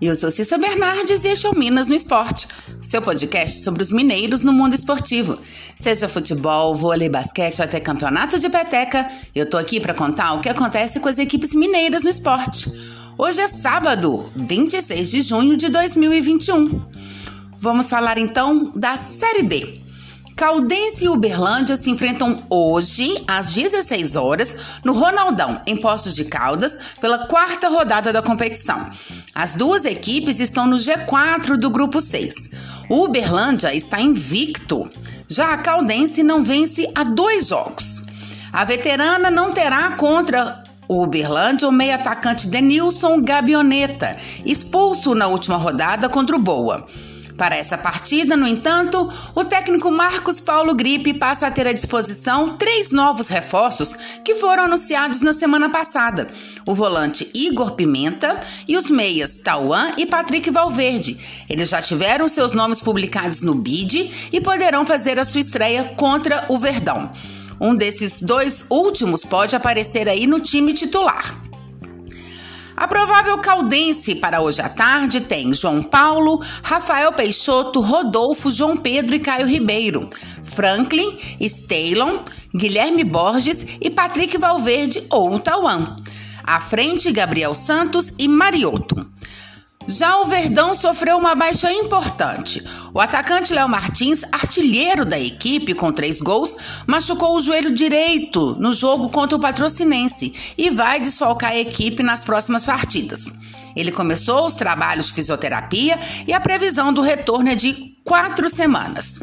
Eu sou Cissa Bernardes e este é o Minas no Esporte, seu podcast sobre os mineiros no mundo esportivo. Seja futebol, vôlei, basquete ou até campeonato de peteca, eu tô aqui para contar o que acontece com as equipes mineiras no esporte. Hoje é sábado, 26 de junho de 2021. Vamos falar então da Série D. Caldense e Uberlândia se enfrentam hoje, às 16 horas, no Ronaldão, em Postos de Caldas, pela quarta rodada da competição. As duas equipes estão no G4 do grupo 6. O Uberlândia está invicto. Já a Caldense não vence há dois jogos. A veterana não terá contra o Uberlândia o meio atacante Denilson Gabioneta, expulso na última rodada contra o Boa. Para essa partida, no entanto, o técnico Marcos Paulo Gripe passa a ter à disposição três novos reforços que foram anunciados na semana passada: o volante Igor Pimenta e os meias Tauan e Patrick Valverde. Eles já tiveram seus nomes publicados no BID e poderão fazer a sua estreia contra o Verdão. Um desses dois últimos pode aparecer aí no time titular. A provável caldense para hoje à tarde tem João Paulo, Rafael Peixoto, Rodolfo, João Pedro e Caio Ribeiro, Franklin, Stalon, Guilherme Borges e Patrick Valverde ou Tauan. À frente, Gabriel Santos e Marioto. Já o Verdão sofreu uma baixa importante. O atacante Léo Martins, artilheiro da equipe com três gols, machucou o joelho direito no jogo contra o Patrocinense e vai desfalcar a equipe nas próximas partidas. Ele começou os trabalhos de fisioterapia e a previsão do retorno é de quatro semanas.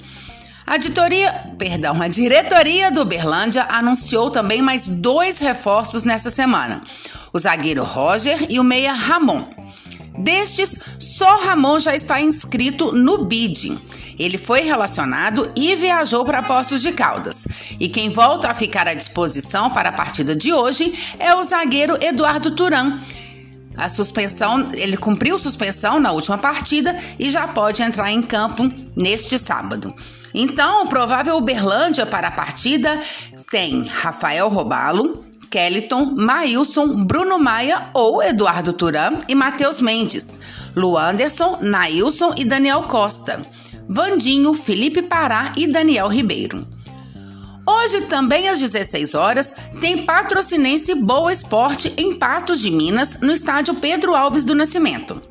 A diretoria, perdão, a diretoria do Berlândia anunciou também mais dois reforços nessa semana: o zagueiro Roger e o meia Ramon. Destes, só Ramon já está inscrito no BID. Ele foi relacionado e viajou para Postos de Caldas. E quem volta a ficar à disposição para a partida de hoje é o zagueiro Eduardo Turan. A suspensão, ele cumpriu suspensão na última partida e já pode entrar em campo neste sábado. Então, o provável Uberlândia para a partida tem Rafael Robalo, Kellyton, Maílson, Bruno Maia ou Eduardo Turan e Matheus Mendes, Luanderson, Nailson e Daniel Costa, Vandinho, Felipe Pará e Daniel Ribeiro. Hoje, também às 16 horas, tem Patrocinense Boa Esporte em Patos de Minas, no estádio Pedro Alves do Nascimento.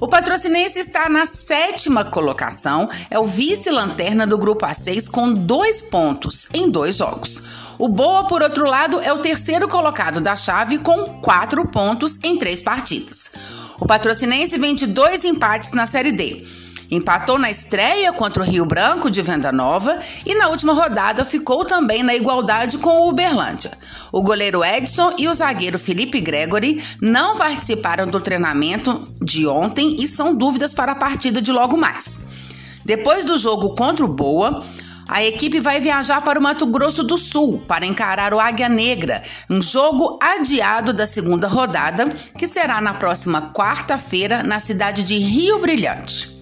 O Patrocinense está na sétima colocação, é o vice-lanterna do grupo A6 com dois pontos em dois jogos. O Boa, por outro lado, é o terceiro colocado da chave com quatro pontos em três partidas. O Patrocinense vem de dois empates na Série D. Empatou na estreia contra o Rio Branco de Venda Nova e na última rodada ficou também na igualdade com o Uberlândia. O goleiro Edson e o zagueiro Felipe Gregory não participaram do treinamento de ontem e são dúvidas para a partida de logo mais. Depois do jogo contra o Boa, a equipe vai viajar para o Mato Grosso do Sul para encarar o Águia Negra, um jogo adiado da segunda rodada, que será na próxima quarta-feira na cidade de Rio Brilhante.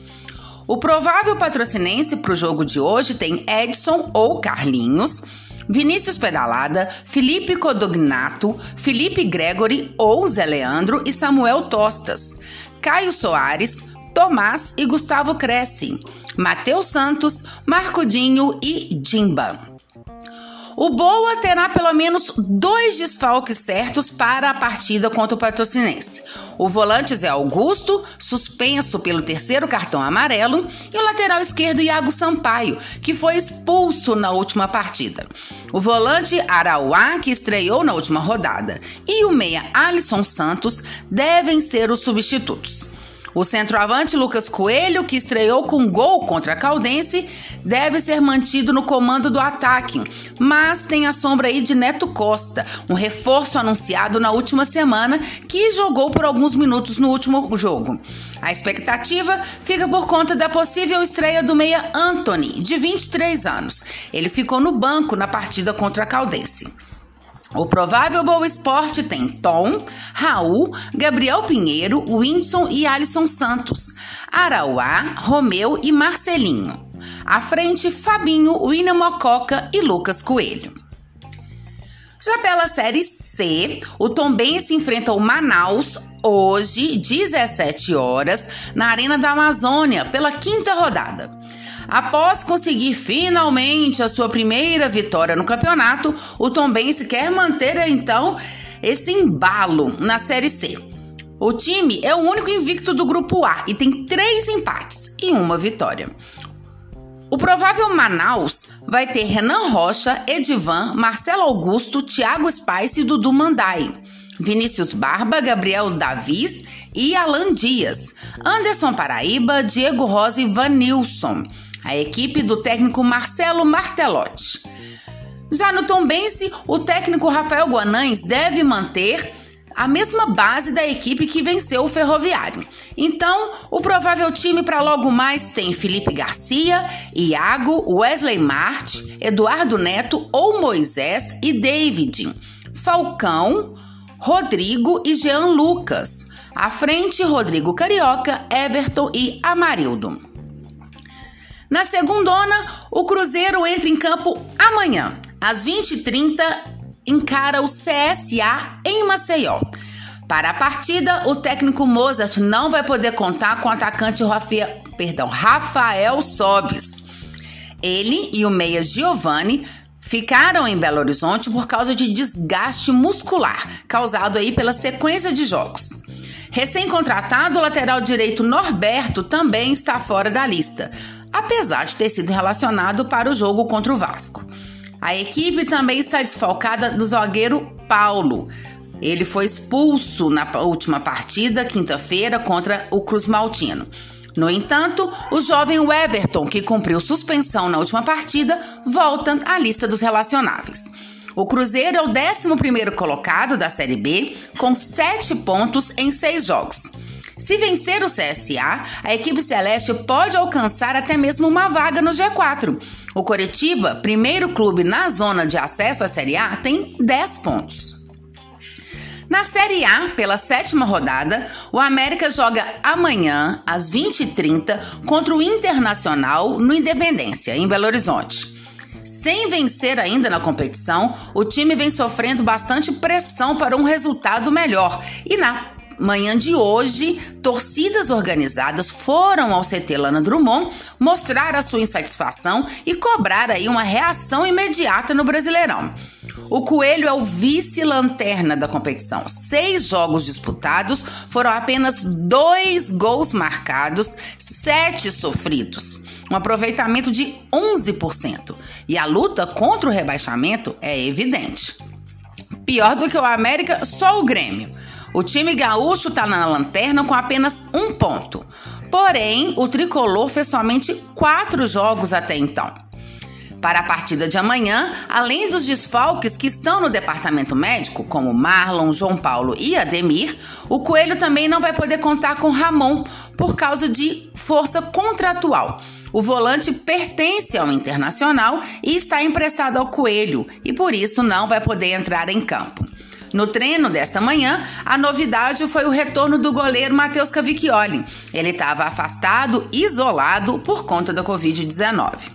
O provável patrocinense para o jogo de hoje tem Edson ou Carlinhos, Vinícius Pedalada, Felipe Codognato, Felipe Gregory ou Zé Leandro e Samuel Tostas, Caio Soares, Tomás e Gustavo Cresce, Matheus Santos, Marcudinho e Jimba. O Boa terá pelo menos dois desfalques certos para a partida contra o Patrocinense. O volante Zé Augusto, suspenso pelo terceiro cartão amarelo, e o lateral esquerdo Iago Sampaio, que foi expulso na última partida. O volante Arauá, que estreou na última rodada, e o meia Alisson Santos devem ser os substitutos. O centroavante Lucas Coelho, que estreou com gol contra a Caldense, deve ser mantido no comando do ataque, mas tem a sombra aí de Neto Costa, um reforço anunciado na última semana que jogou por alguns minutos no último jogo. A expectativa fica por conta da possível estreia do meia Anthony, de 23 anos. Ele ficou no banco na partida contra a Caldense. O provável Boa Esporte tem Tom, Raul, Gabriel Pinheiro, Winson e Alisson Santos, Arauá, Romeu e Marcelinho. À frente, Fabinho, William Mococa e Lucas Coelho. Já pela Série C, o Tombense enfrenta o Manaus hoje, 17 horas, na Arena da Amazônia, pela quinta rodada. Após conseguir finalmente a sua primeira vitória no campeonato, o Tombense quer manter então esse embalo na Série C. O time é o único invicto do grupo A e tem três empates e uma vitória. O provável Manaus vai ter Renan Rocha, Edivan, Marcelo Augusto, Thiago Spice e Dudu Mandai. Vinícius Barba, Gabriel Davis e Alan Dias. Anderson Paraíba, Diego Rosa e Vanilson. A equipe do técnico Marcelo Martelotti. Já no Tombense, o técnico Rafael Guanães deve manter a mesma base da equipe que venceu o Ferroviário. Então, o provável time para logo mais tem Felipe Garcia, Iago, Wesley Marte, Eduardo Neto ou Moisés e David, Falcão, Rodrigo e Jean Lucas. À frente, Rodrigo Carioca, Everton e Amarildo. Na segundona, o Cruzeiro entra em campo amanhã, às 20h30 encara o CSA em Maceió. Para a partida, o técnico Mozart não vai poder contar com o atacante Rafael, perdão, Rafael Sobis. Ele e o meia Giovanni ficaram em Belo Horizonte por causa de desgaste muscular causado aí pela sequência de jogos. Recém-contratado, o lateral direito Norberto também está fora da lista, apesar de ter sido relacionado para o jogo contra o Vasco. A equipe também está desfalcada do zagueiro Paulo. Ele foi expulso na última partida, quinta-feira, contra o Cruz Maltino. No entanto, o jovem Everton, que cumpriu suspensão na última partida, volta à lista dos relacionáveis. O Cruzeiro é o 11 colocado da Série B, com 7 pontos em 6 jogos. Se vencer o CSA, a equipe celeste pode alcançar até mesmo uma vaga no G4. O Coritiba, primeiro clube na zona de acesso à Série A, tem 10 pontos. Na Série A, pela sétima rodada, o América joga amanhã, às 20h30, contra o Internacional no Independência, em Belo Horizonte. Sem vencer ainda na competição, o time vem sofrendo bastante pressão para um resultado melhor e na manhã de hoje, torcidas organizadas foram ao CT Lana Drummond mostrar a sua insatisfação e cobrar aí uma reação imediata no Brasileirão. O Coelho é o vice-lanterna da competição. Seis jogos disputados, foram apenas dois gols marcados, sete sofridos. Um aproveitamento de 11%. E a luta contra o rebaixamento é evidente. Pior do que o América, só o Grêmio. O time gaúcho está na lanterna com apenas um ponto. Porém, o tricolor fez somente quatro jogos até então. Para a partida de amanhã, além dos desfalques que estão no departamento médico, como Marlon, João Paulo e Ademir, o Coelho também não vai poder contar com Ramon por causa de força contratual. O volante pertence ao Internacional e está emprestado ao Coelho e por isso não vai poder entrar em campo. No treino desta manhã, a novidade foi o retorno do goleiro Matheus Cavicchioli. Ele estava afastado, isolado por conta da Covid-19.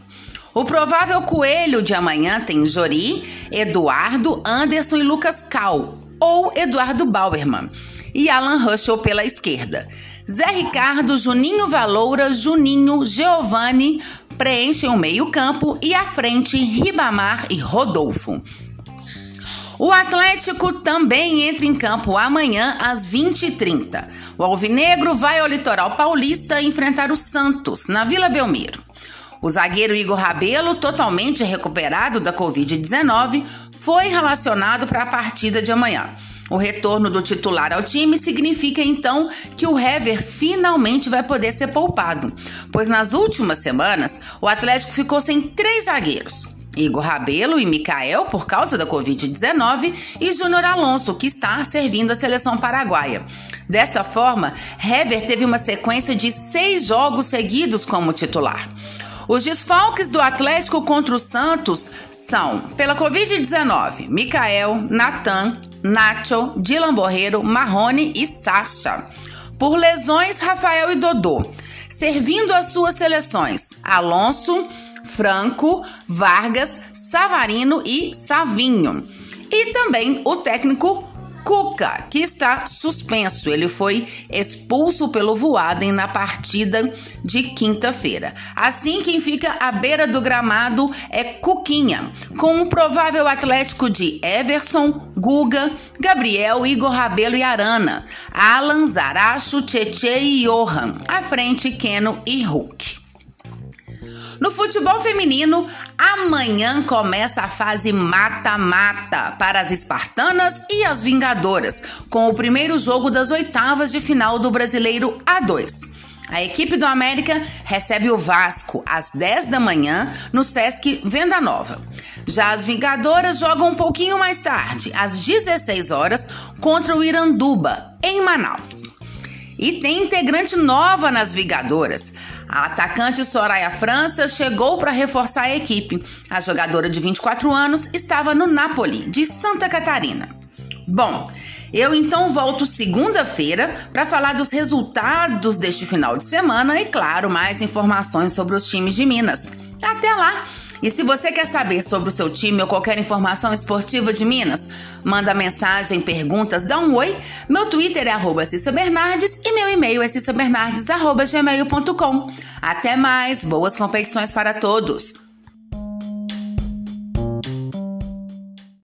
O provável coelho de amanhã tem Jori, Eduardo, Anderson e Lucas Cal, ou Eduardo Bauerman, e Alan Ruschel pela esquerda. Zé Ricardo, Juninho Valoura, Juninho, Giovanni preenchem o meio-campo e à frente Ribamar e Rodolfo. O Atlético também entra em campo amanhã às 20h30. O Alvinegro vai ao litoral paulista enfrentar o Santos, na Vila Belmiro. O zagueiro Igor Rabelo, totalmente recuperado da Covid-19, foi relacionado para a partida de amanhã. O retorno do titular ao time significa então que o Hever finalmente vai poder ser poupado, pois nas últimas semanas o Atlético ficou sem três zagueiros. Igor Rabelo e Mikael por causa da Covid-19 e Júnior Alonso, que está servindo a seleção paraguaia. Desta forma, Hever teve uma sequência de seis jogos seguidos como titular. Os desfalques do Atlético contra o Santos são, pela Covid-19, Mikael, Natan, Nacho, Dylan Borreiro, Marrone e Sacha. Por lesões, Rafael e Dodô. Servindo as suas seleções, Alonso, Franco, Vargas, Savarino e Savinho. e também o técnico Cuca, que está suspenso. Ele foi expulso pelo Voaden na partida de quinta-feira. Assim, quem fica à beira do gramado é Cuquinha, com um provável atlético de Everson, Guga, Gabriel, Igor Rabelo e Arana, Alan, Zaracho, Tietê e Johan. À frente, Keno e Hulk. No futebol feminino, amanhã começa a fase mata-mata para as espartanas e as vingadoras, com o primeiro jogo das oitavas de final do Brasileiro A2. A equipe do América recebe o Vasco às 10 da manhã no Sesc Venda Nova. Já as Vingadoras jogam um pouquinho mais tarde, às 16 horas, contra o Iranduba, em Manaus. E tem integrante nova nas Vingadoras. A atacante Soraya França chegou para reforçar a equipe. A jogadora de 24 anos estava no Napoli, de Santa Catarina. Bom, eu então volto segunda-feira para falar dos resultados deste final de semana e, claro, mais informações sobre os times de Minas. Até lá! E se você quer saber sobre o seu time ou qualquer informação esportiva de Minas, manda mensagem, perguntas, dá um oi. Meu Twitter é arroba Bernardes e meu e-mail é cissabernardes.gmail.com. Até mais, boas competições para todos!